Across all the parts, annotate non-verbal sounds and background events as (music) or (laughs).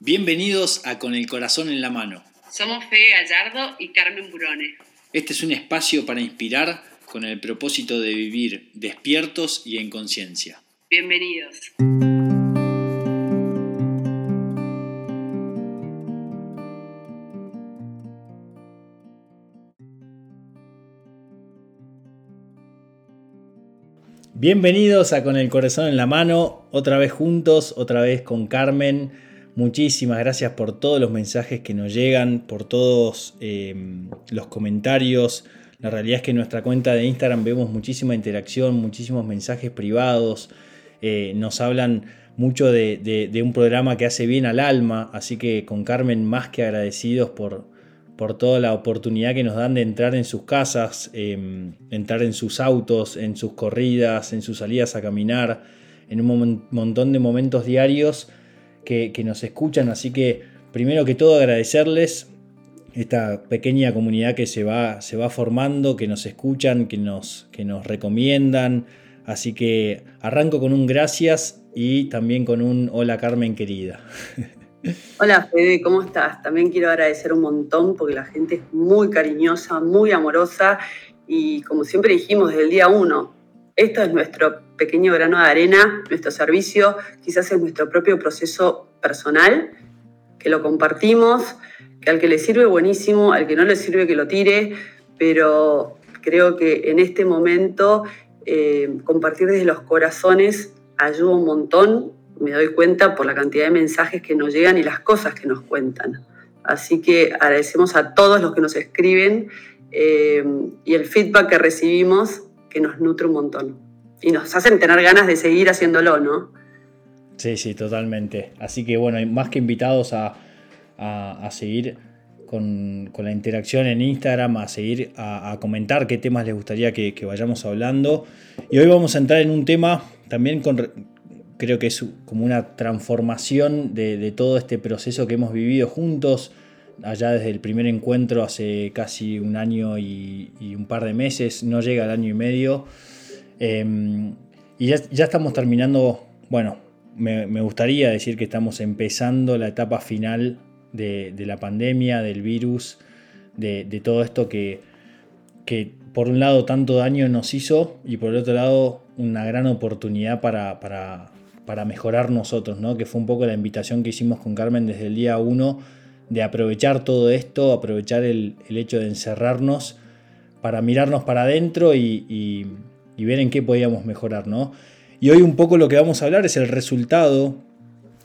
Bienvenidos a Con el Corazón en la Mano. Somos Fede Gallardo y Carmen Burone. Este es un espacio para inspirar con el propósito de vivir despiertos y en conciencia. Bienvenidos. Bienvenidos a Con el Corazón en la Mano, otra vez juntos, otra vez con Carmen. Muchísimas gracias por todos los mensajes que nos llegan, por todos eh, los comentarios. La realidad es que en nuestra cuenta de Instagram vemos muchísima interacción, muchísimos mensajes privados. Eh, nos hablan mucho de, un programa que hace bien al alma, así que con Carmen más que agradecidos por, por toda la oportunidad que nos dan de entrar en sus casas, em, entrar en sus autos, en sus corridas, en sus salidas a caminar, en un montón de momentos diarios que, nos escuchan. Así que primero que todo agradecerles esta pequeña comunidad que se va, se va formando, que nos escuchan, que nos, que nos recomiendan. Así que arranco con un gracias y también con un hola Carmen querida. (laughs) Hola Fede, ¿cómo estás? También quiero agradecer un montón porque la gente es muy cariñosa, muy amorosa y como siempre dijimos desde el día uno, esto es nuestro pequeño grano de arena, nuestro servicio, quizás es nuestro propio proceso personal, que lo compartimos, que al que le sirve buenísimo, al que no le sirve que lo tire, pero creo que en este momento eh, compartir desde los corazones ayuda un montón, me doy cuenta por la cantidad de mensajes que nos llegan y las cosas que nos cuentan. Así que agradecemos a todos los que nos escriben eh, y el feedback que recibimos nos nutre un montón. Y nos hacen tener ganas de seguir haciéndolo, ¿no? Sí, sí, totalmente. Así que bueno, más que invitados a, seguir con, la interacción en Instagram, a seguir a, comentar qué temas les gustaría que, vayamos hablando. Y hoy vamos a entrar en un tema también con, creo que es como una transformación de, todo este proceso que hemos vivido juntos, allá desde el primer encuentro hace casi un año y, un par de meses, no llega al año y medio. Em, y ya, estamos terminando, bueno, me, gustaría decir que estamos empezando la etapa final de, la pandemia, del virus, de, todo esto que, que, por un lado tanto daño nos hizo y por el otro lado una gran oportunidad para, para, mejorar nosotros, ¿no? que fue un poco la invitación que hicimos con Carmen desde el día 1 de aprovechar todo esto, aprovechar el, hecho de encerrarnos para mirarnos para adentro y, ver en qué podíamos mejorar. Y hoy un poco lo que vamos a hablar es el resultado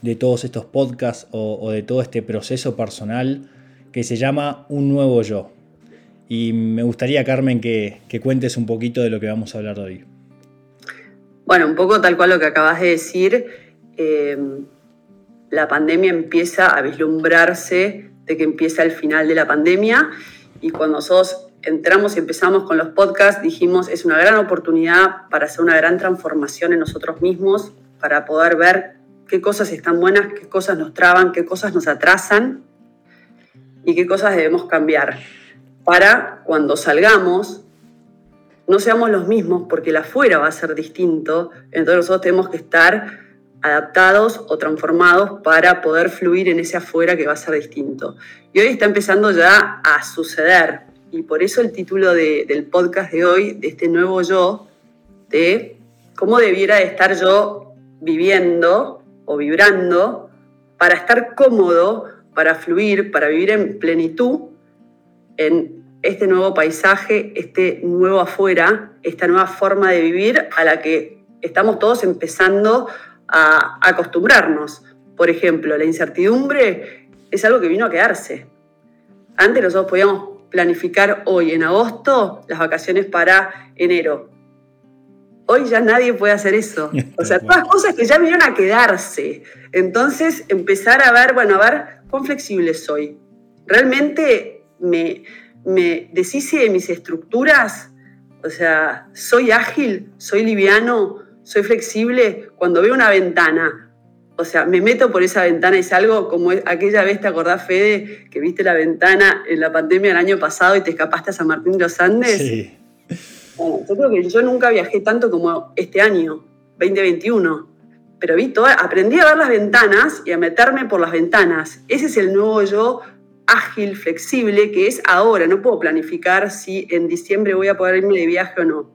de todos estos podcasts o, de todo este proceso personal que se llama Un Nuevo Yo. Y me gustaría, Carmen, que, cuentes un poquito de lo que vamos a hablar hoy. Bueno, un poco tal cual lo que acabas de decir. Eh, la pandemia empieza a vislumbrarse de que empieza el final de la pandemia. Y cuando nosotros entramos y empezamos con los podcasts dijimos es una gran oportunidad para hacer una gran transformación en nosotros mismos, para poder ver qué cosas están buenas, qué cosas nos traban, qué cosas nos atrasan y qué cosas debemos cambiar para cuando salgamos no seamos los mismos porque el afuera va a ser distinto, entonces nosotros tenemos que estar adaptados o transformados para poder fluir en ese afuera que va a ser distinto. Y hoy está empezando ya a suceder. Y por eso el título del podcast de hoy, de este nuevo yo, de cómo debiera estar yo viviendo o vibrando para estar cómodo, para fluir, para vivir en plenitud en este nuevo paisaje, este nuevo afuera, esta nueva forma de vivir a la que estamos todos empezando a acostumbrarnos. Por ejemplo, la incertidumbre es algo que vino a quedarse. Antes nosotros podíamos planificar hoy, en agosto, las vacaciones para enero. Hoy ya nadie puede hacer eso. (laughs) O sea, todas cosas que ya vinieron a quedarse. Entonces, empezar a ver, bueno, a ver cuán flexible soy. ¿Realmente me, me deshice de mis estructuras? O sea, ¿soy ágil? ¿Soy liviano? Soy flexible cuando veo una ventana. O sea, me meto por esa ventana y salgo como aquella vez, ¿te acordás, Fede, que viste la ventana en la pandemia del año pasado y te escapaste a San Martín de los Andes? Sí. yo creo que yo nunca viajé tanto como este año, 2021. pero vi todo, aprendí a ver las ventanas y a meterme por las ventanas. Ese es el nuevo yo ágil, flexible, que es ahora. No puedo planificar si en diciembre voy a poder irme de viaje o no.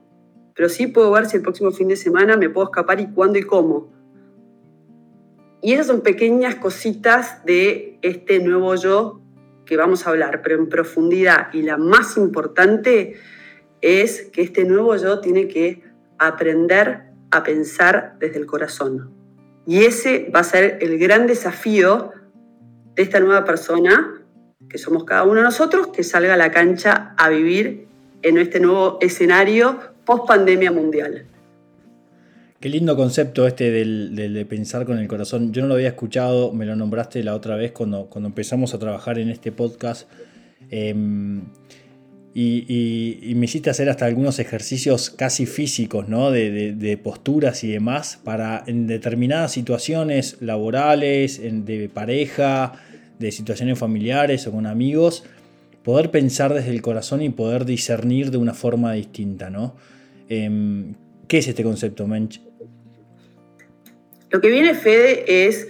Pero sí puedo ver si el próximo fin de semana me puedo escapar y cuándo y cómo. Y esas son pequeñas cositas de este nuevo yo que vamos a hablar, pero en profundidad. Y la más importante es que este nuevo yo tiene que aprender a pensar desde el corazón. Y ese va a ser el gran desafío de esta nueva persona, que somos cada uno de nosotros, que salga a la cancha a vivir en este nuevo escenario post pandemia mundial. Qué lindo concepto este del, de pensar con el corazón. Yo no lo había escuchado, me lo nombraste la otra vez cuando, cuando empezamos a trabajar en este podcast. Em, y, me hiciste hacer hasta algunos ejercicios casi físicos, ¿no? De, posturas y demás, para en determinadas situaciones laborales, de pareja, de situaciones familiares o con amigos, poder pensar desde el corazón y poder discernir de una forma distinta, ¿no? Em, ¿Qué es este concepto, Mench? Lo que viene, Fede, es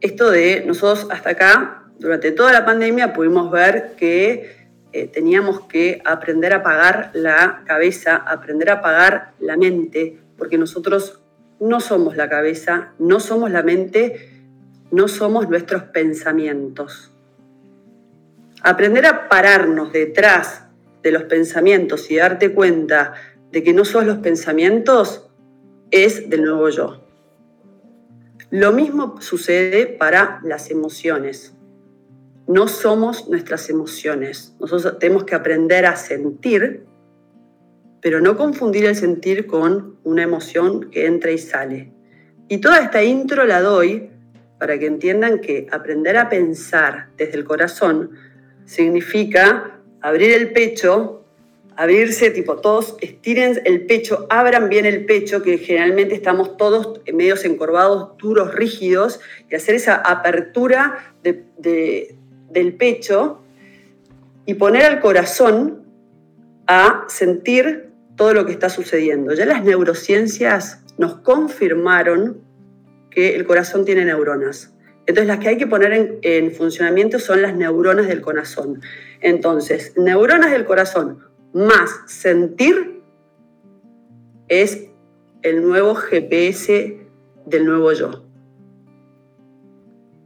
esto de nosotros hasta acá, durante toda la pandemia, pudimos ver que eh, teníamos que aprender a apagar la cabeza, aprender a apagar la mente, porque nosotros no somos la cabeza, no somos la mente, no somos nuestros pensamientos. Aprender a pararnos detrás de los pensamientos y darte cuenta de que no son los pensamientos es del nuevo yo. Lo mismo sucede para las emociones. No somos nuestras emociones. Nosotros tenemos que aprender a sentir, pero no confundir el sentir con una emoción que entra y sale. Y toda esta intro la doy para que entiendan que aprender a pensar desde el corazón significa abrir el pecho abrirse, tipo todos estiren el pecho, abran bien el pecho, que generalmente estamos todos medios encorvados, duros, rígidos, y hacer esa apertura del pecho y poner al corazón a sentir todo lo que está sucediendo. Ya las neurociencias nos confirmaron que el corazón tiene neuronas. Entonces las que hay que poner en, en funcionamiento son las neuronas del corazón. Entonces, neuronas del corazón, más sentir es el nuevo GPS del nuevo yo.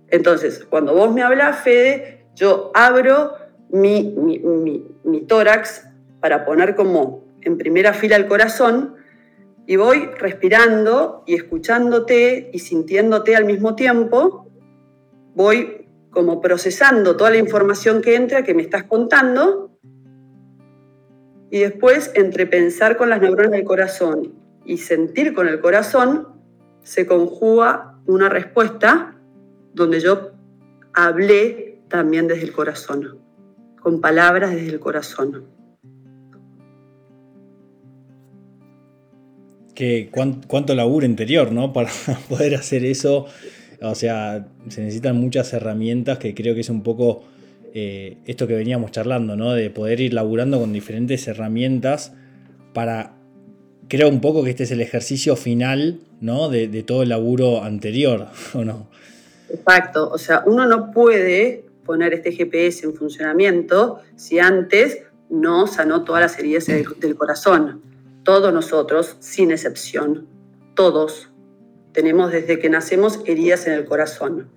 Entonces, cuando vos me hablas, Fede, yo abro mi, mi, tórax para poner como en primera fila el corazón y voy respirando y escuchándote y sintiéndote al mismo tiempo. Voy como procesando toda la información que entra, que me estás contando, y después, entre pensar con las neuronas del corazón y sentir con el corazón, se conjuga una respuesta donde yo hablé también desde el corazón, con palabras desde el corazón. Que cuánto laburo interior, ¿no? (laughs) Para poder hacer eso. O sea, se necesitan muchas herramientas que creo que es un poco eh, esto que veníamos charlando, ¿no? De poder ir laburando con diferentes herramientas para. Creo un poco que este es el ejercicio final, ¿no? De, todo el laburo anterior, (laughs) ¿o no? Exacto. O sea, uno no puede poner este GPS en funcionamiento si antes no sanó todas las heridas del, del corazón. Todos nosotros, sin excepción, todos tenemos desde que nacemos heridas en el corazón.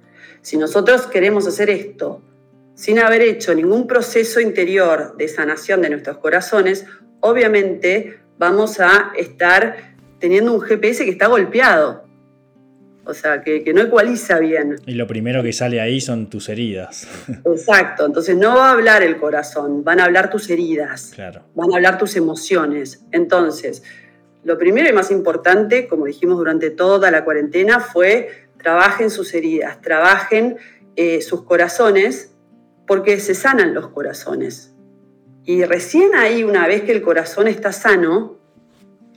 Si nosotros queremos hacer esto sin haber hecho ningún proceso interior de sanación de nuestros corazones, obviamente vamos a estar teniendo un GPS que está golpeado. O sea, que, no ecualiza bien. Y lo primero que sale ahí son tus heridas. (laughs) Exacto, entonces no va a hablar el corazón, van a hablar tus heridas, claro. van a hablar tus emociones. Entonces, lo primero y más importante, como dijimos durante toda la cuarentena, fue trabajen sus heridas, trabajen eh, sus corazones porque se sanan los corazones. Y recién ahí, una vez que el corazón está sano,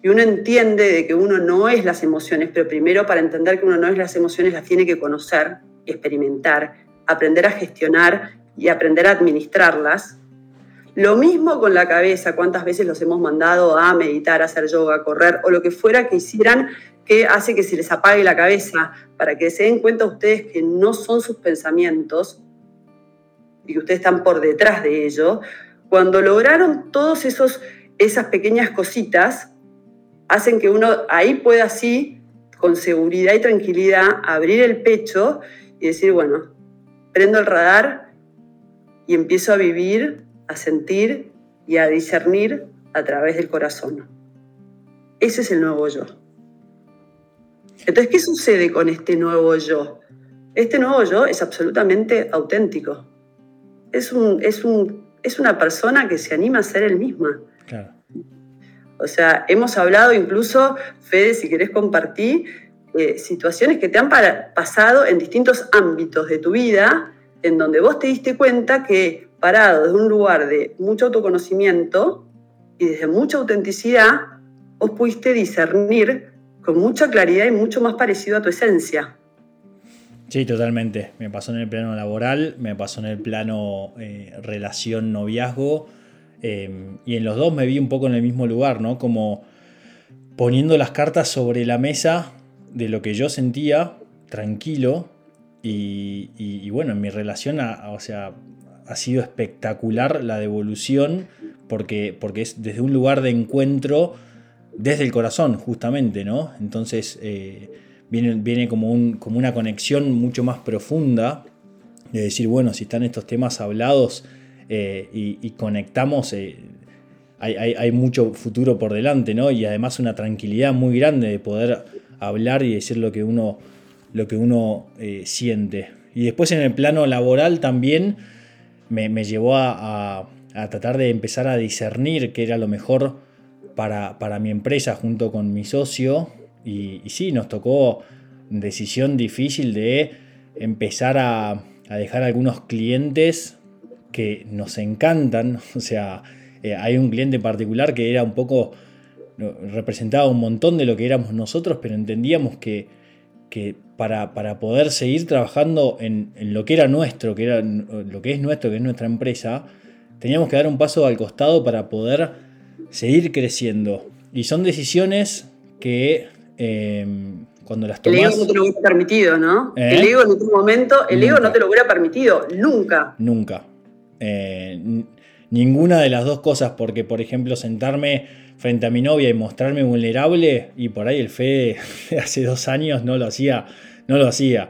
y uno entiende de que uno no es las emociones, pero primero para entender que uno no es las emociones las tiene que conocer, experimentar, aprender a gestionar y aprender a administrarlas. Lo mismo con la cabeza, cuántas veces los hemos mandado a meditar, a hacer yoga, a correr o lo que fuera que hicieran ¿Qué hace que se les apague la cabeza? Para que se den cuenta ustedes que no son sus pensamientos y que ustedes están por detrás de ello. Cuando lograron todas esas pequeñas cositas, hacen que uno ahí pueda así, con seguridad y tranquilidad, abrir el pecho y decir, bueno, prendo el radar y empiezo a vivir, a sentir y a discernir a través del corazón. Ese es el nuevo yo. Entonces, ¿qué sucede con este nuevo yo? Este nuevo yo es absolutamente auténtico. Es, un, es, un, es una persona que se anima a ser el misma. O sea, hemos hablado incluso, Fede, si querés compartir, eh, situaciones que te han pasado en distintos ámbitos de tu vida, en donde vos te diste cuenta que parado desde un lugar de mucho autoconocimiento y desde mucha autenticidad, vos pudiste discernir con mucha claridad y mucho más parecido a tu esencia. Sí, totalmente. Me pasó en el plano laboral, me pasó en el plano eh, relación noviazgo em, y en los dos me vi un poco en el mismo lugar, ¿no? Como poniendo las cartas sobre la mesa de lo que yo sentía, tranquilo, y, bueno, en mi relación, o sea, ha sido espectacular la devolución porque, porque es desde un lugar de encuentro desde el corazón, justamente, ¿no? Entonces eh, viene, viene como, un, como, una conexión mucho más profunda de decir, bueno, si están estos temas hablados eh, y, conectamos, eh, hay, mucho futuro por delante, ¿no? Y además una tranquilidad muy grande de poder hablar y decir lo que uno, lo que uno siente. Y después en el plano laboral también me, llevó a, a tratar de empezar a discernir qué era lo mejor para, mi empresa junto con mi socio. Y, sí, nos tocó decisión difícil de empezar a, dejar algunos clientes que nos encantan. (laughs) O sea, eh, hay un cliente en particular que era un poco, representaba un montón de lo que éramos nosotros, pero entendíamos que, que para, para, poder seguir trabajando en, en, lo que era nuestro, que era lo que es nuestro, que es nuestra empresa, teníamos que dar un paso al costado para poder seguir creciendo. Y son decisiones que em, cuando las tomas... El ego no te lo hubiera permitido, ¿no? ¿Eh? El ego en otro momento, el ego no te lo hubiera permitido, nunca. Nunca. Eh, ninguna de las dos cosas, porque por ejemplo sentarme frente a mi novia y mostrarme vulnerable, y por ahí el fe de (laughs) hace dos años no lo hacía, no lo hacía.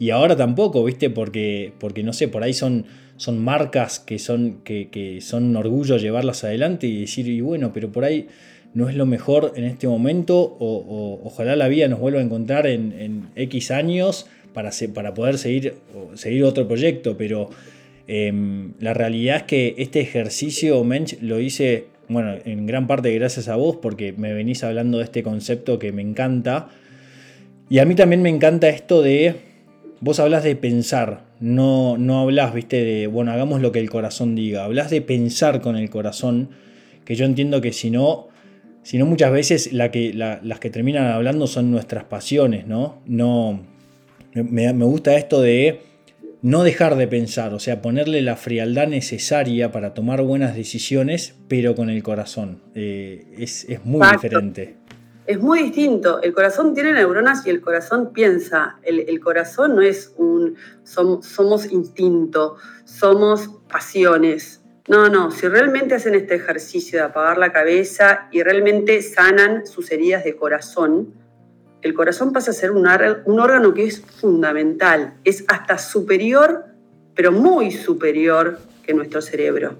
Y ahora tampoco, ¿viste? Porque, porque no sé, por ahí son son marcas que son, que, son un orgullo llevarlas adelante y decir, y bueno, pero por ahí no es lo mejor en este momento, o, ojalá la vida nos vuelva a encontrar en, X años para, para poder seguir, seguir otro proyecto, pero em, la realidad es que este ejercicio, Mensch, lo hice, bueno, en gran parte gracias a vos, porque me venís hablando de este concepto que me encanta. Y a mí también me encanta esto de, vos hablas de pensar, no, no hablas, viste, de, bueno, hagamos lo que el corazón diga. Hablas de pensar con el corazón, que yo entiendo que si no, si no muchas veces la que, las que terminan hablando son nuestras pasiones, ¿no? no me, gusta esto de no dejar de pensar, o sea, ponerle la frialdad necesaria para tomar buenas decisiones, pero con el corazón. Eh, es, muy diferente es muy distinto. El corazón tiene neuronas y el corazón piensa. El, corazón no es un somos instinto, somos pasiones. No, no, si realmente hacen este ejercicio de apagar la cabeza y realmente sanan sus heridas de corazón, el corazón pasa a ser un, órgano que es fundamental, es hasta superior, pero muy superior que nuestro cerebro,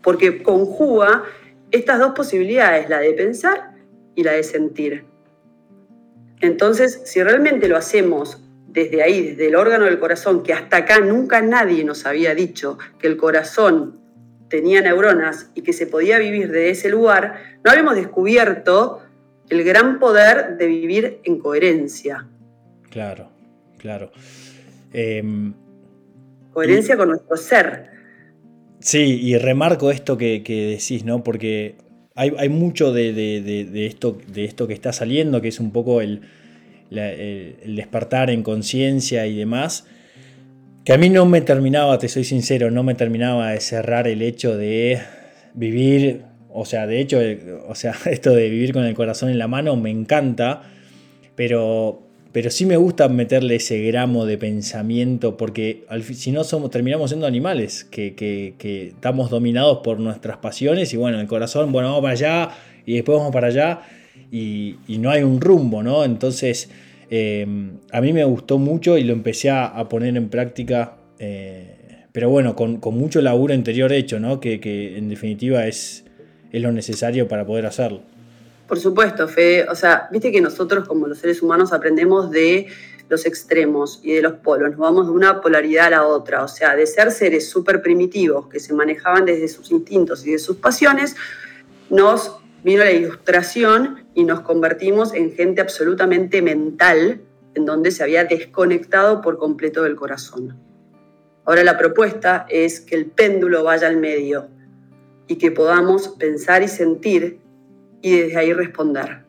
porque conjuga estas dos posibilidades, la de pensar y la de sentir. Entonces, si realmente lo hacemos desde ahí, desde el órgano del corazón, que hasta acá nunca nadie nos había dicho que el corazón tenía neuronas y que se podía vivir de ese lugar, no habíamos descubierto el gran poder de vivir en coherencia. Claro, claro. Em, coherencia con nuestro ser. Sí, y remarco esto que, que decís, ¿no? Porque hay, mucho de, esto, de esto que está saliendo, que es un poco el, despertar en conciencia y demás, que a mí no me terminaba, te soy sincero, no me terminaba de cerrar el hecho de vivir, o sea, de hecho, o sea, (laughs) esto de vivir con el corazón en la mano me encanta, pero, pero sí me gusta meterle ese gramo de pensamiento, porque si no somos, terminamos siendo animales, que, estamos dominados por nuestras pasiones y bueno, el corazón, bueno, vamos para allá y después vamos para allá y, no hay un rumbo, ¿no? Entonces, eh, a mí me gustó mucho y lo empecé a, poner en práctica. Eh, pero bueno, con, mucho laburo interior hecho, ¿no? Que, en definitiva es, es lo necesario para poder hacerlo. Por supuesto, Fede. O sea, viste que nosotros como los seres humanos aprendemos de los extremos y de los polos. Nos vamos de una polaridad a la otra. O sea, de ser seres súper primitivos que se manejaban desde sus instintos y de sus pasiones, nos vino la ilustración y nos convertimos en gente absolutamente mental, en donde se había desconectado por completo del corazón. Ahora la propuesta es que el péndulo vaya al medio y que podamos pensar y sentir y desde ahí responder.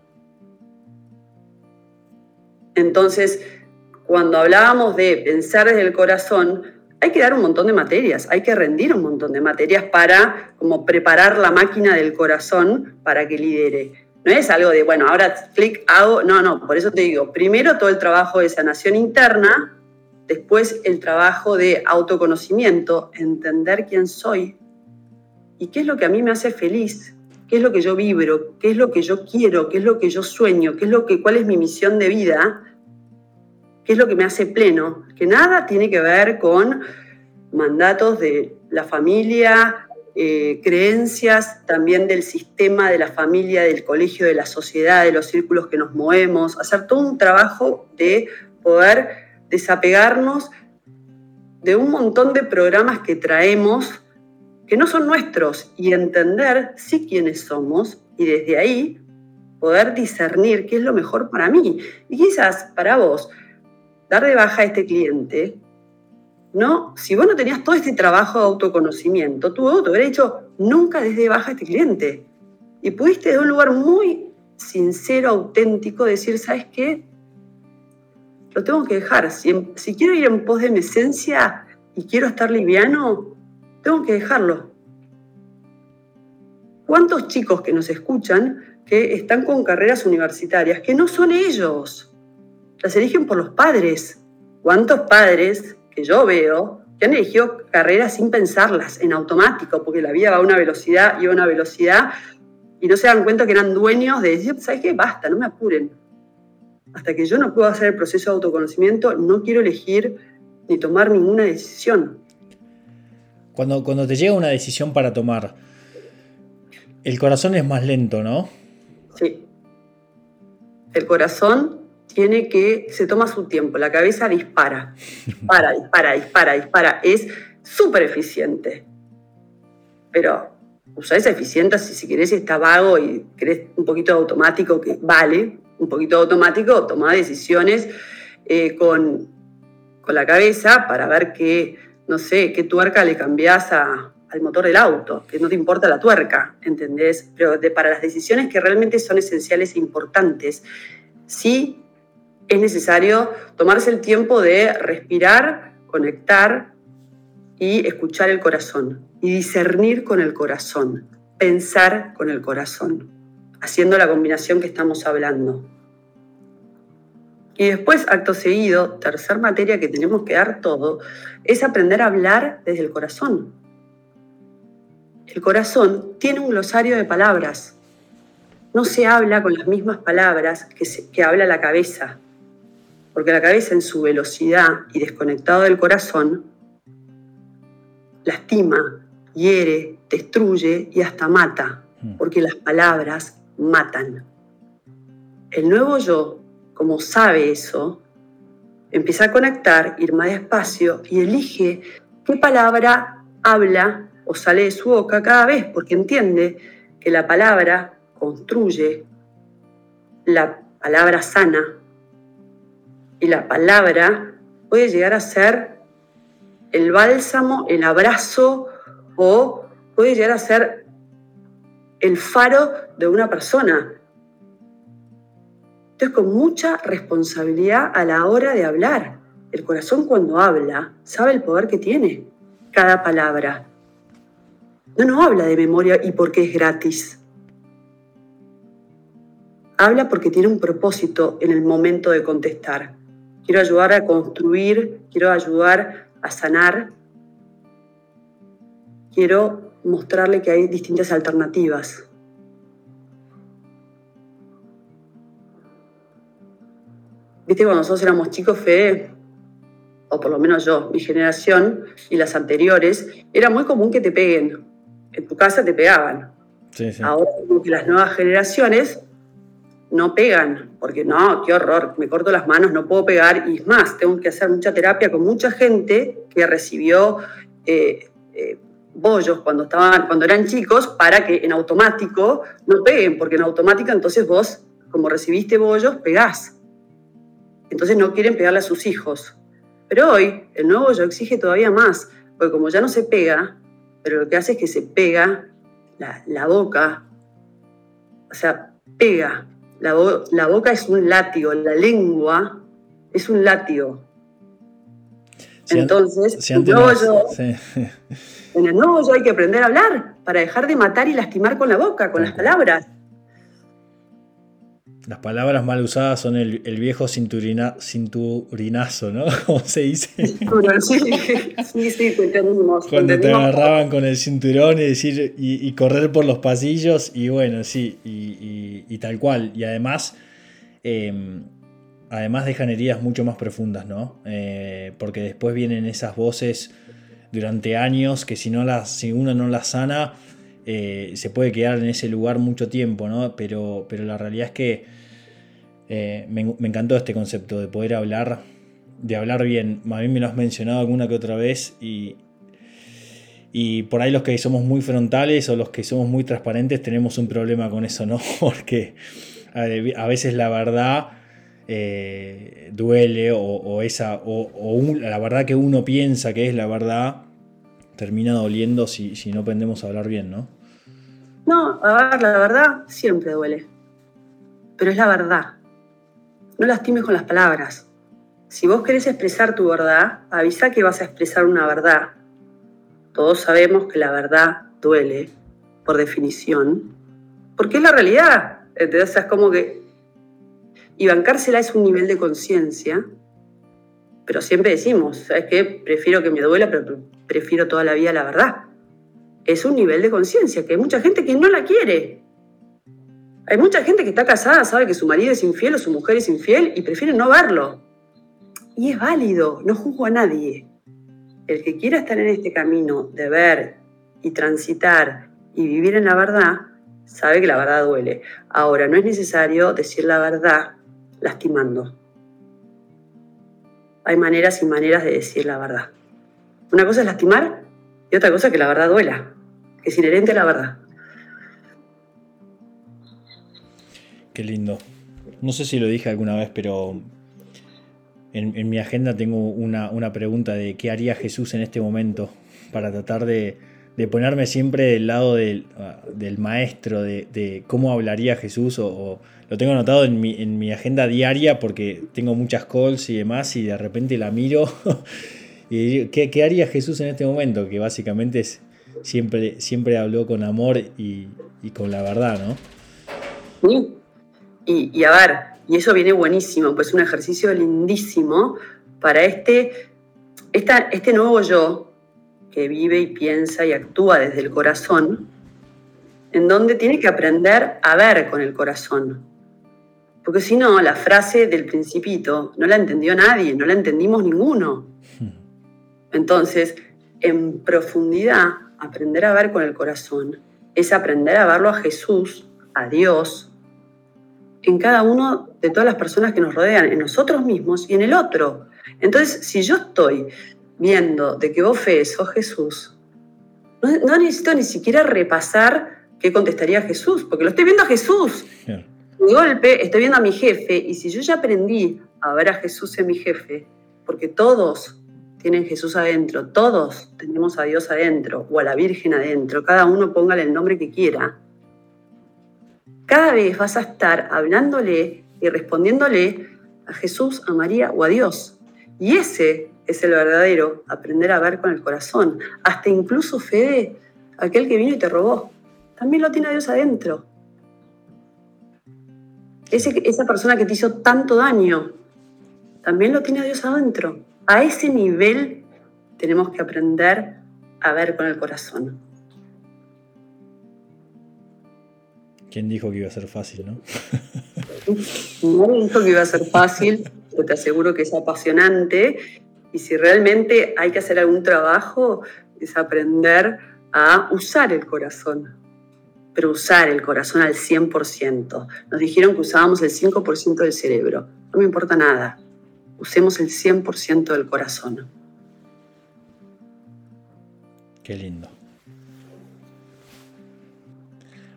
Entonces, cuando hablábamos de pensar desde el corazón, hay que dar un montón de materias, hay que rendir un montón de materias para como preparar la máquina del corazón para que lidere. No es algo de, bueno, ahora clic, hago, no, no, por eso te digo, primero todo el trabajo de sanación interna, Después el trabajo de autoconocimiento, entender quién soy y qué es lo que a mí me hace feliz, qué es lo que yo vibro, qué es lo que yo quiero, qué es lo que yo sueño, qué es lo que, cuál es mi misión de vida, qué es lo que me hace pleno, que nada tiene que ver con mandatos de la familia, eh, creencias también del sistema, de la familia, del colegio, de la sociedad, de los círculos que nos movemos, hacer todo un trabajo de poder desapegarnos de un montón de programas que traemos que no son nuestros y entender sí quiénes somos y desde ahí poder discernir qué es lo mejor para mí. Y quizás para vos, dar de baja a este cliente, no, si vos no tenías todo este trabajo de autoconocimiento, tú te hubiera dicho, nunca desde baja a este cliente. Y pudiste de un lugar muy sincero, auténtico, decir, ¿sabes qué? lo tengo que dejar. Si, quiero ir en pos de mi esencia y quiero estar liviano, tengo que dejarlo. ¿Cuántos chicos que nos escuchan que están con carreras universitarias que no son ellos? Las eligen por los padres. ¿Cuántos padres que yo veo que han elegido carreras sin pensarlas, en automático, porque la vida va a una velocidad y a una velocidad y no se dan cuenta que eran dueños de decir, ¿sabes qué? Basta, no me apuren hasta que yo no puedo hacer el proceso de autoconocimiento, no quiero elegir ni tomar ninguna decisión. Cuando, cuando te llega una decisión para tomar, el corazón es más lento, ¿no? Sí. El corazón tiene que, se toma su tiempo, la cabeza dispara, dispara, dispara, dispara, dispara. Es súper eficiente. Pero usa esa eficiencia si, si querés está vago y querés un poquito de automático, que vale, un poquito automático, toma decisiones eh, con, la cabeza para ver qué, no sé, qué tuerca le cambias al motor del auto, que no te importa la tuerca, ¿entendés? Pero para las decisiones que realmente son esenciales e importantes, sí es necesario tomarse el tiempo de respirar, conectar y escuchar el corazón y discernir con el corazón, pensar con el corazón haciendo la combinación que estamos hablando. Y después, acto seguido, tercer materia que tenemos que dar todo, es aprender a hablar desde el corazón. El corazón tiene un glosario de palabras. No se habla con las mismas palabras que, que habla la cabeza, porque la cabeza en su velocidad y desconectado del corazón lastima, hiere, destruye y hasta mata, mm. porque las palabras matan. El nuevo yo, como sabe eso, empieza a conectar, ir más despacio y elige qué palabra habla o sale de su boca cada vez, porque entiende que la palabra construye, la palabra sana y la palabra puede llegar a ser el bálsamo, el abrazo o puede llegar a ser el faro de una persona. Entonces, con mucha responsabilidad a la hora de hablar. El corazón cuando habla sabe el poder que tiene cada palabra. No nos habla de memoria y porque es gratis. habla porque tiene un propósito en el momento de contestar. Quiero ayudar a construir, quiero ayudar a sanar, quiero mostrarle que hay distintas alternativas. Viste, cuando nosotros éramos chicos, Fede, o por lo menos yo, mi generación y las anteriores, era muy común que te peguen. En tu casa te pegaban. Ahora, como que las nuevas generaciones no pegan, porque no, qué horror, me corto las manos, no puedo pegar, y es más, tengo que hacer mucha terapia con mucha gente que recibió eh, eh, bollos cuando, estaban, cuando eran chicos para que en automático no peguen, porque en automática entonces vos, como recibiste bollos, pegás. Entonces no quieren pegarle a sus hijos. Pero hoy el nuevo yo exige todavía más, porque como ya no se pega, pero lo que hace es que se pega la, boca, o sea, pega. La, la, boca es un látigo, la lengua es un látigo. Entonces, en el nuevo yo hay que aprender a hablar para dejar de matar y lastimar con la boca, con las palabras. Las palabras mal usadas son el, viejo cinturina, cinturinazo, ¿no? (laughs) Como se dice. Sí, sí, sí, te entendimos. Cuando te agarraban con el cinturón y decir y, correr por los pasillos, y bueno, sí, y, tal cual. Y además, em, además dejan heridas mucho más profundas, ¿no? Eh, porque después vienen esas voces durante años que si, no las, uno no las sana, eh, se puede quedar en ese lugar mucho tiempo, ¿no? Pero, pero la realidad es que eh, me, encantó este concepto de poder hablar, de hablar bien. A mí me lo has mencionado alguna que otra vez y, y por ahí los que somos muy frontales o los que somos muy transparentes tenemos un problema con eso, ¿no? (laughs) Porque a veces la verdad eh, duele o, esa, o, la verdad que uno piensa que es la verdad termina doliendo si, no aprendemos a hablar bien, ¿no? No, a la verdad siempre duele. Pero es la verdad. No lastimes con las palabras. Si vos querés expresar tu verdad, avisa que vas a expresar una verdad. Todos sabemos que la verdad duele, por definición, porque es la realidad. Entonces es como que... Y bancársela es un nivel de conciencia, pero siempre decimos, ¿sabes qué? Prefiero que me duela, pero prefiero toda la vida la verdad. Es un nivel de conciencia, que hay mucha gente que no la quiere, hay mucha gente que está casada, sabe que su marido es infiel o su mujer es infiel y prefiere no verlo. Y es válido, no juzgo a nadie. El que quiera estar en este camino de ver y transitar y vivir en la verdad, sabe que la verdad duele. Ahora, no es necesario decir la verdad lastimando. Hay maneras y maneras de decir la verdad. Una cosa es lastimar y otra cosa es que la verdad duela, que es inherente a la verdad. Qué lindo. No sé si lo dije alguna vez, pero en, mi agenda tengo una, pregunta de qué haría Jesús en este momento para tratar de, ponerme siempre del lado del, maestro, de, cómo hablaría Jesús, o, lo tengo anotado en mi, agenda diaria porque tengo muchas calls y demás, y de repente la miro (laughs) y ¿qué, ¿qué, haría Jesús en este momento? Que básicamente es, siempre, siempre habló con amor y, y con la verdad, ¿no? Sí. Y, a ver, y eso viene buenísimo, pues un ejercicio lindísimo para este, este nuevo yo que vive y piensa y actúa desde el corazón, en donde tiene que aprender a ver con el corazón. Porque si no, la frase del principito no la entendió nadie, no la entendimos ninguno. Entonces, en profundidad, aprender a ver con el corazón es aprender a verlo a Jesús, a Dios, en cada uno de todas las personas que nos rodean, en nosotros mismos y en el otro. Entonces, si yo estoy viendo de que vos, Fe, sos Jesús, no, necesito ni siquiera repasar qué contestaría Jesús, porque lo estoy viendo a Jesús. De golpe estoy viendo a mi jefe y si yo ya aprendí a ver a Jesús en mi jefe, porque todos tienen Jesús adentro, todos tenemos a Dios adentro o a la Virgen adentro, cada uno póngale el nombre que quiera cada vez vas a estar hablándole y respondiéndole a Jesús, a María o a Dios. Y ese es el verdadero aprender a ver con el corazón. Hasta incluso Fede, aquel que vino y te robó, también lo tiene a Dios adentro. esa persona que te hizo tanto daño, también lo tiene Dios adentro. A ese nivel tenemos que aprender a ver con el corazón. ¿Quién dijo que iba a ser fácil, no? Nadie dijo que iba a ser fácil, pero te aseguro que es apasionante. Y si realmente hay que hacer algún trabajo, es aprender a usar el corazón. Pero usar el corazón al 100%. Nos dijeron que usábamos el 5% del cerebro. No me importa nada. Usemos el 100% del corazón. Qué lindo.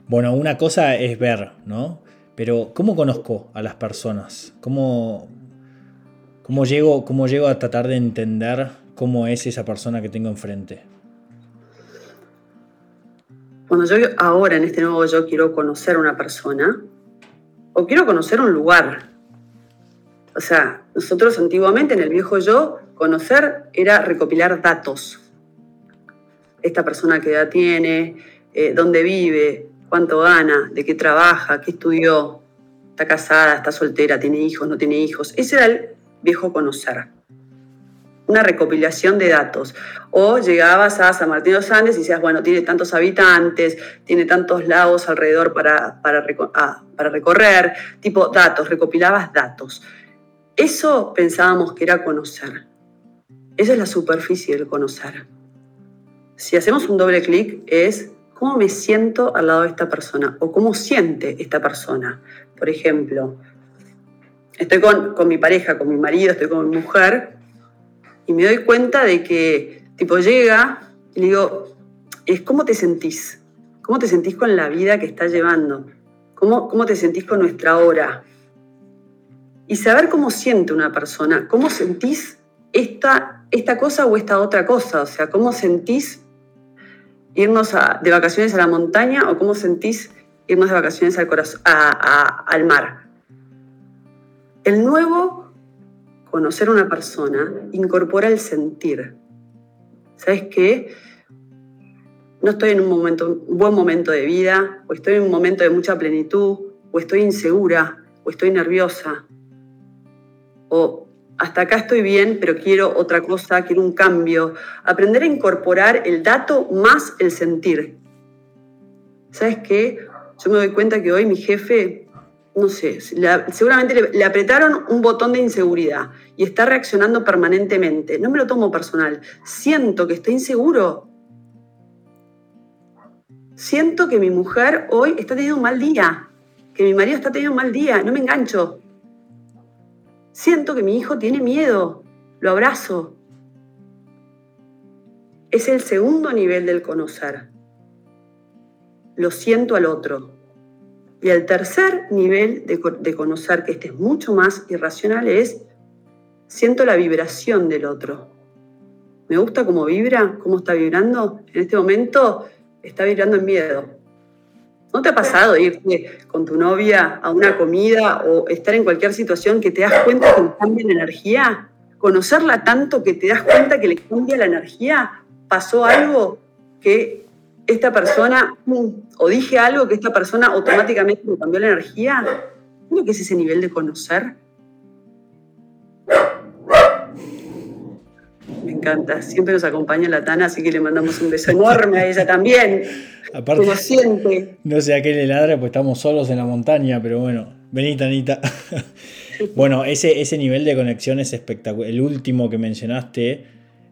Bueno, una cosa es ver, ¿no? Pero ¿cómo conozco a las personas? ¿Cómo, cómo, llego, cómo llego a tratar de entender cómo es esa persona que tengo enfrente? Cuando yo ahora en este nuevo yo quiero conocer a una persona o quiero conocer un lugar. O sea, nosotros antiguamente en el viejo yo, conocer era recopilar datos. Esta persona qué edad tiene, eh, dónde vive, cuánto gana, de qué trabaja, qué estudió, está casada, está soltera, tiene hijos, no tiene hijos. Ese era el viejo conocer. Una recopilación de datos. O llegabas a San Martín de los Andes y decías, bueno, tiene tantos habitantes, tiene tantos lagos alrededor para, para, ah, para recorrer, tipo datos, recopilabas datos. Eso pensábamos que era conocer. Esa es la superficie del conocer. Si hacemos un doble clic es ¿Cómo me siento al lado de esta persona? ¿O cómo siente esta persona? Por ejemplo, estoy con, mi pareja, con mi marido, estoy con mi mujer, y me doy cuenta de que, tipo, llega y le digo, es ¿cómo te sentís? ¿Cómo te sentís con la vida que estás llevando? ¿Cómo, cómo te sentís con nuestra hora? Y saber cómo siente una persona, cómo sentís esta, esta cosa o esta otra cosa, o sea, cómo sentís irnos de vacaciones a la montaña o cómo sentís irnos de vacaciones al, al mar. El nuevo conocer a una persona incorpora el sentir. ¿Sabes qué? No estoy en un, momento, un buen momento de vida, o estoy en un momento de mucha plenitud, o estoy insegura, o estoy nerviosa, o hasta acá estoy bien, pero quiero otra cosa, quiero un cambio. Aprender a incorporar el dato más el sentir. ¿Sabes qué? Yo me doy cuenta que hoy mi jefe, no sé, seguramente le, le, apretaron un botón de inseguridad y está reaccionando permanentemente. No me lo tomo personal. Siento que está inseguro. Siento que mi mujer hoy está teniendo un mal día, que mi marido está teniendo un mal día. No me engancho Siento que mi hijo tiene miedo, lo abrazo. Es el segundo nivel del conocer. Lo siento al otro. Y el tercer nivel de, conocer, que este es mucho más irracional, es siento la vibración del otro. Me gusta cómo vibra, cómo está vibrando. En este momento está vibrando en miedo. ¿No te ha pasado irte con tu novia a una comida o estar en cualquier situación que te das cuenta que le cambia la energía? ¿Conocerla tanto que te das cuenta que le cambia la energía? ¿Pasó algo que esta persona, o dije algo que esta persona automáticamente le cambió la energía? ¿No que es ese nivel de conocer? Me encanta, siempre nos acompaña la Tana, así que le mandamos un beso enorme a ella también. Aparte, siente. No sé a qué le ladra, pues estamos solos en la montaña, pero bueno, vení, Tanita. (laughs) bueno, ese, ese nivel de conexión es espectacular. El último que mencionaste,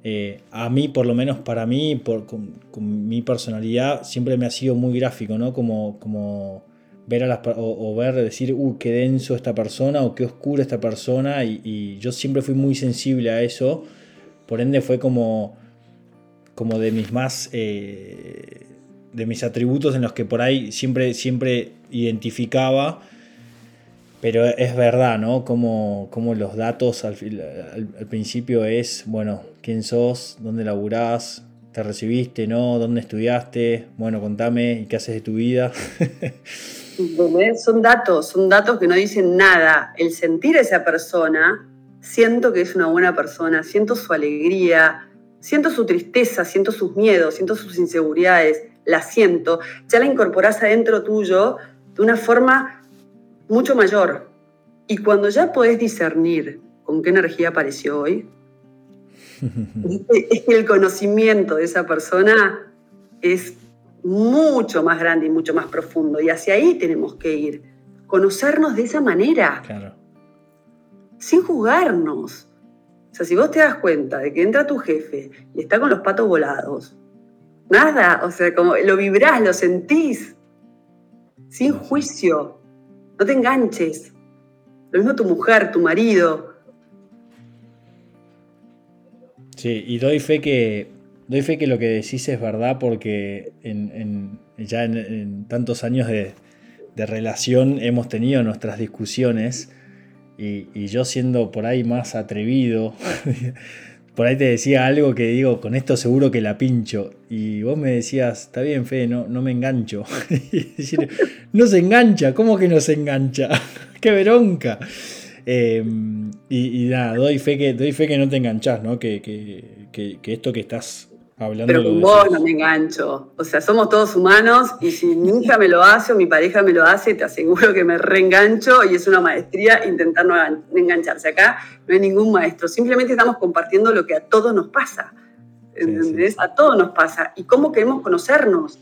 eh, a mí, por lo menos para mí, por, con, mi personalidad, siempre me ha sido muy gráfico, ¿no? Como, como ver a las o, ver, decir, uh, qué denso esta persona o qué oscura esta persona. Y, yo siempre fui muy sensible a eso. Por ende, fue como, como de mis más. Eh, de mis atributos en los que por ahí siempre, siempre identificaba. Pero es verdad, ¿no? Como, como los datos al, principio es, bueno, quién sos, dónde laburás, te recibiste, ¿no? ¿Dónde estudiaste? Bueno, contame, ¿y qué haces de tu vida? son datos, son datos que no dicen nada. El sentir a esa persona, siento que es una buena persona, siento su alegría, siento su tristeza, siento sus miedos, siento sus inseguridades la siento, ya la incorporás adentro tuyo de una forma mucho mayor. Y cuando ya podés discernir con qué energía apareció hoy, (laughs) es que el conocimiento de esa persona es mucho más grande y mucho más profundo. Y hacia ahí tenemos que ir. Conocernos de esa manera. Sin juzgarnos. O sea, si vos te das cuenta de que entra tu jefe y está con los patos volados, nada, o sea, como lo vibrás, lo sentís, sin juicio, no te enganches. Lo mismo tu mujer, tu marido. Sí, y doy fe que doy fe que lo que decís es verdad porque ya en, tantos años de, relación hemos tenido nuestras discusiones y, yo siendo por ahí más atrevido, (laughs) por ahí te decía algo que digo, con esto seguro que la pincho. Y vos me decías, está bien, Fe, no, no me engancho. (laughs) no se engancha, ¿cómo que no se engancha? (laughs) ¡Qué bronca! Em, y, nada, doy fe, que, doy fe que no te enganchás, ¿no? Que, que esto que estás pero con vos no me engancho. O sea, somos todos humanos y si mi hija me lo hace o mi pareja me lo hace, te aseguro que me reengancho y es una maestría intentar no engancharse. Acá no hay ningún maestro, simplemente estamos compartiendo lo que a todos nos pasa. ¿Entendés? A todos nos pasa. ¿Y cómo queremos conocernos?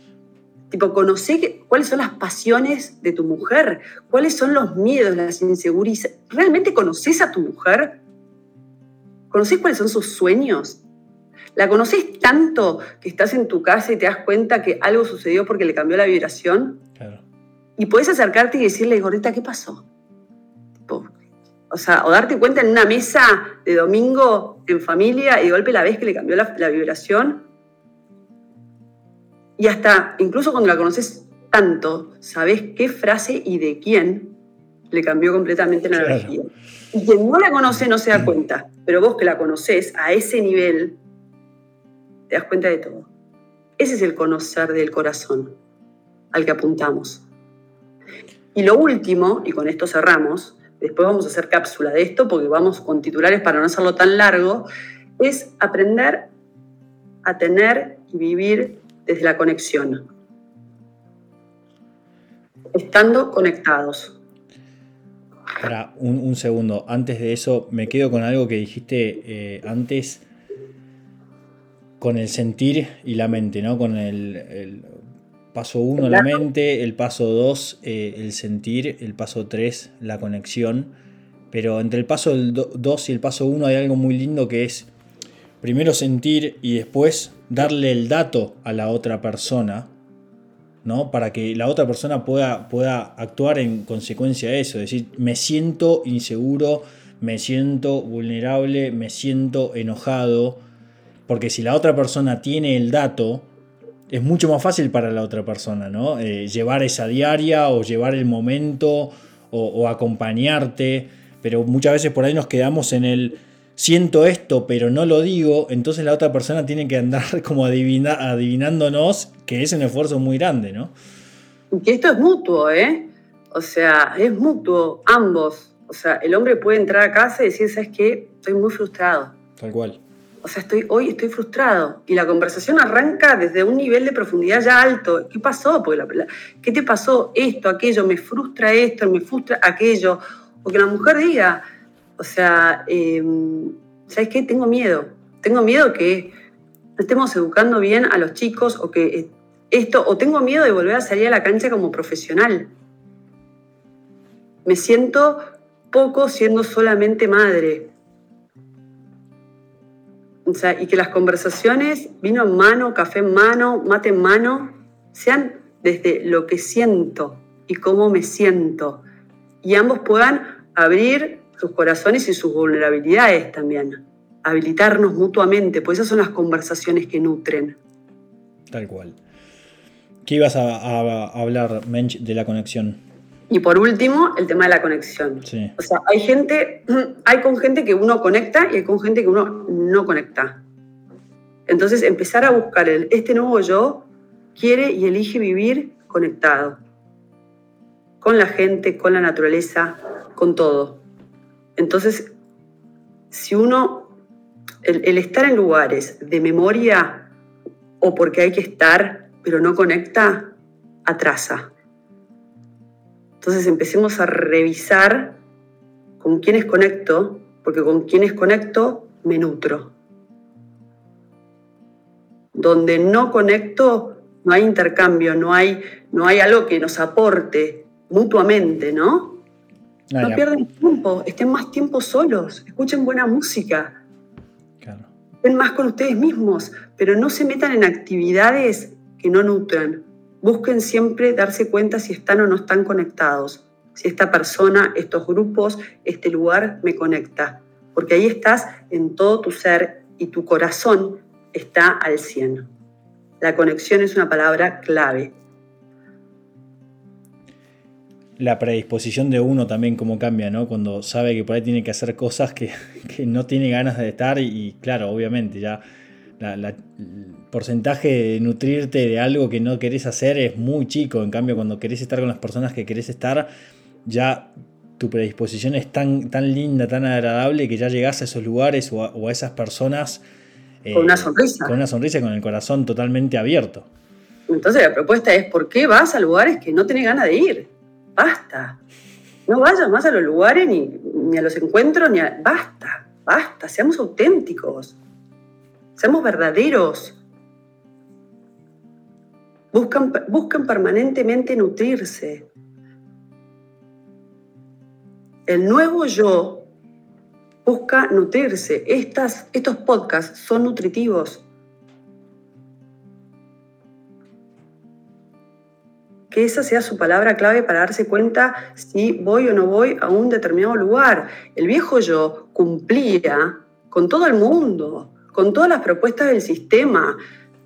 Tipo, conocer cuáles son las pasiones de tu mujer, cuáles son los miedos, las inseguridades. ¿Realmente conoces a tu mujer? ¿Conoces cuáles son sus sueños? ¿La conoces tanto que estás en tu casa y te das cuenta que algo sucedió porque le cambió la vibración? Claro. Y puedes acercarte y decirle, gordita, ¿qué pasó? o sea, o darte cuenta en una mesa de domingo en familia y de golpe la vez que le cambió la, vibración. Y hasta, incluso cuando la conoces tanto, sabes qué frase y de quién le cambió completamente la energía. Y quien no la conoce no se da cuenta, pero vos que la conoces a ese nivel, te das cuenta de todo. Ese es el conocer del corazón al que apuntamos. Y lo último, y con esto cerramos, después vamos a hacer cápsula de esto porque vamos con titulares para no hacerlo tan largo, es aprender a tener y vivir desde la conexión, estando conectados. Para un, segundo, antes de eso, me quedo con algo que dijiste eh, antes con el sentir y la mente, ¿no? Con el, paso 1 la mente, el paso 2 eh, el sentir, el paso 3 la conexión. Pero entre el paso 2 y el paso 1 hay algo muy lindo que es primero sentir y después darle el dato a la otra persona, ¿no? Para que la otra persona pueda, pueda actuar en consecuencia de eso. Es decir, me siento inseguro, me siento vulnerable, me siento enojado porque si la otra persona tiene el dato, es mucho más fácil para la otra persona, ¿no? Eh, llevar esa diaria o llevar el momento o, acompañarte. Pero muchas veces por ahí nos quedamos en el siento esto, pero no lo digo. Entonces la otra persona tiene que andar (laughs) como adivinándonos que es un esfuerzo muy grande, ¿no? Que esto es mutuo, ¿eh? O sea, es mutuo, ambos. O sea, el hombre puede entrar a casa y decir, ¿sabes qué? Estoy muy frustrado. Tal cual o sea, estoy, hoy estoy frustrado. Y la conversación arranca desde un nivel de profundidad ya alto. ¿Qué pasó? ¿Qué te pasó? Esto, aquello, me frustra esto, me frustra aquello. O que la mujer diga, o sea, em, ¿sabes qué? Tengo miedo. Tengo miedo que no estemos educando bien a los chicos o que esto, o tengo miedo de volver a salir a la cancha como profesional. Me siento poco siendo solamente madre y que las conversaciones, vino en mano, café en mano, mate en mano, sean desde lo que siento y cómo me siento. Y ambos puedan abrir sus corazones y sus vulnerabilidades también. Habilitarnos mutuamente, pues esas son las conversaciones que nutren. Tal cual. ¿Qué ibas a, hablar, Mench, de la conexión? Y por último, el tema de la conexión. O sea, hay gente, (clears throat) hay con gente que uno conecta y hay con gente que uno no conecta. Entonces, empezar a buscar el, este nuevo yo quiere y elige vivir conectado. Con la gente, con la naturaleza, con todo. Entonces, si uno, el, el estar en lugares de memoria o porque hay que estar, pero no conecta, atrasa Entonces empecemos a revisar con quiénes conecto, porque con quienes conecto me nutro. Donde no conecto, no hay intercambio, no hay, no hay algo que nos aporte mutuamente, ¿no? Ah, no pierdan tiempo, estén más tiempo solos, escuchen buena música, estén más con ustedes mismos, pero no se metan en actividades que no nutran. Busquen siempre darse cuenta si están o no están conectados, si esta persona, estos grupos, este lugar me conecta, porque ahí estás en todo tu ser y tu corazón está al 100. La conexión es una palabra clave la predisposición de uno también como cambia, ¿no? Cuando sabe que por ahí tiene que hacer cosas que, (laughs) no tiene ganas de estar y, claro, obviamente ya el porcentaje de nutrirte de algo que no querés hacer es muy chico, en cambio cuando querés estar con las personas que querés estar, ya tu predisposición es tan, tan linda, tan agradable que ya llegás a esos lugares o a, esas personas con una sonrisa. Con una sonrisa y con el corazón totalmente abierto. Entonces la propuesta es, ¿por qué vas a lugares que no tenés ganas de ir? basta. No vayas más a los lugares ni, a los encuentros, ni a... Basta, basta, seamos auténticos, seamos verdaderos. Buscan, buscan permanentemente nutrirse. El nuevo yo busca nutrirse. Estas, estos podcasts son nutritivos. que esa sea su palabra clave para darse cuenta si voy o no voy a un determinado lugar. El viejo yo cumplía con todo el mundo, con todas las propuestas del sistema.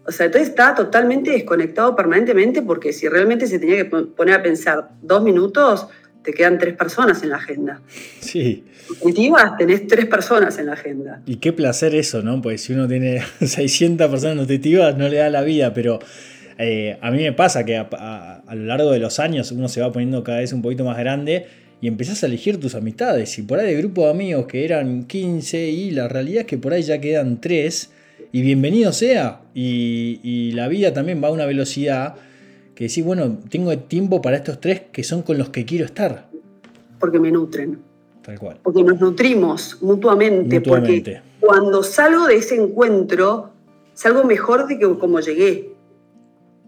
O sea, entonces está totalmente desconectado permanentemente porque si realmente se tenía que poner a pensar dos minutos, te quedan tres personas en la agenda. Sí. Nutritivas, tenés tres personas en la agenda. Y qué placer eso, ¿no? Pues si uno tiene (laughs) 600 personas nutritivas, no le da la vida, pero eh, a mí me pasa que a, lo largo de los años uno se va poniendo cada vez un poquito más grande y empezás a elegir tus amistades. Y por ahí de grupo de amigos que eran 15 y la realidad es que por ahí ya quedan 3 y bienvenido sea. Y, la vida también va a una velocidad que decís, bueno, tengo tiempo para estos tres que son con los que quiero estar. Porque me nutren. Tal cual. Porque nos nutrimos mutuamente. mutuamente. Porque cuando salgo de ese encuentro, salgo mejor de que como llegué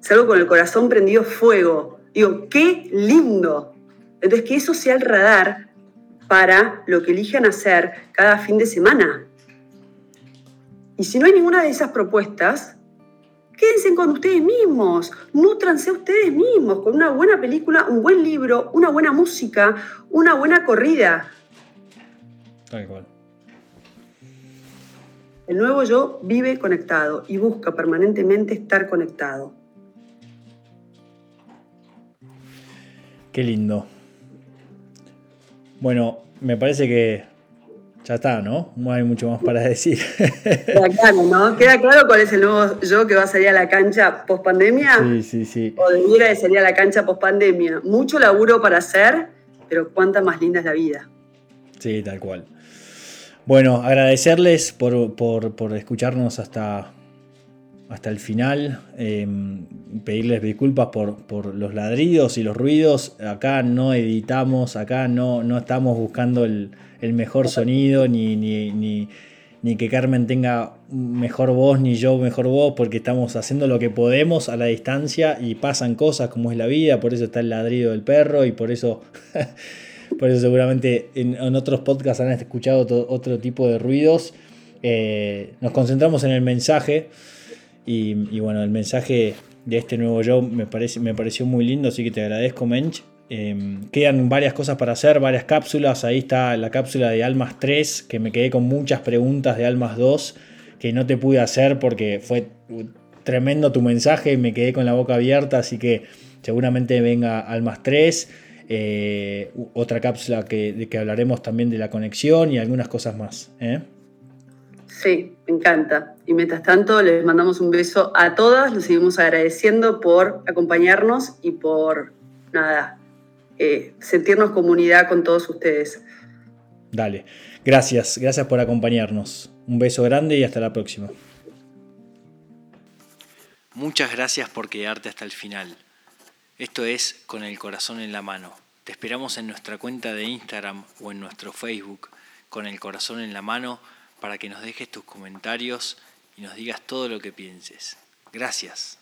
salgo con el corazón prendido fuego. Digo, qué lindo. Entonces, que eso sea el radar para lo que elijan hacer cada fin de semana. Y si no hay ninguna de esas propuestas, quédense con ustedes mismos, nutranse ustedes mismos con una buena película, un buen libro, una buena música, una buena corrida. Tal cual. El nuevo yo vive conectado y busca permanentemente estar conectado. Qué lindo. Bueno, me parece que ya está, ¿no? No hay mucho más para decir. (laughs) Queda claro, ¿no? Queda claro cuál es el nuevo yo que va a salir a la cancha post pandemia. Sí, sí, sí. O debiera de salir a la cancha post pandemia. Mucho laburo para hacer, pero cuánta más linda es la vida. Sí, tal cual. Bueno, agradecerles por, por escucharnos hasta, hasta el final. Em, pedirles disculpas por, los ladridos y los ruidos. Acá no editamos, acá no, no estamos buscando el, mejor sonido, ni, ni, que Carmen tenga mejor voz, ni yo mejor voz, porque estamos haciendo lo que podemos a la distancia y pasan cosas como es la vida. Por eso está el ladrido del perro y por eso... (laughs) por eso seguramente en, otros podcasts han escuchado otro tipo de ruidos. Eh, nos concentramos en el mensaje. Y, bueno, el mensaje de este nuevo yo me, parece, me pareció muy lindo, así que te agradezco, Mench. Em, quedan varias cosas para hacer, varias cápsulas. Ahí está la cápsula de Almas 3, que me quedé con muchas preguntas de Almas 2 que no te pude hacer porque fue tremendo tu mensaje y me quedé con la boca abierta, así que seguramente venga Almas 3. Eh, otra cápsula que, de que hablaremos también de la conexión y algunas cosas más. ¿eh? Sí, me encanta. Y mientras tanto, les mandamos un beso a todas, les seguimos agradeciendo por acompañarnos y por, nada, eh, sentirnos comunidad con todos ustedes. Dale, gracias, gracias por acompañarnos. Un beso grande y hasta la próxima. Muchas gracias por quedarte hasta el final. Esto es Con el Corazón en la Mano. Te esperamos en nuestra cuenta de Instagram o en nuestro Facebook con el corazón en la mano para que nos dejes tus comentarios y nos digas todo lo que pienses. Gracias.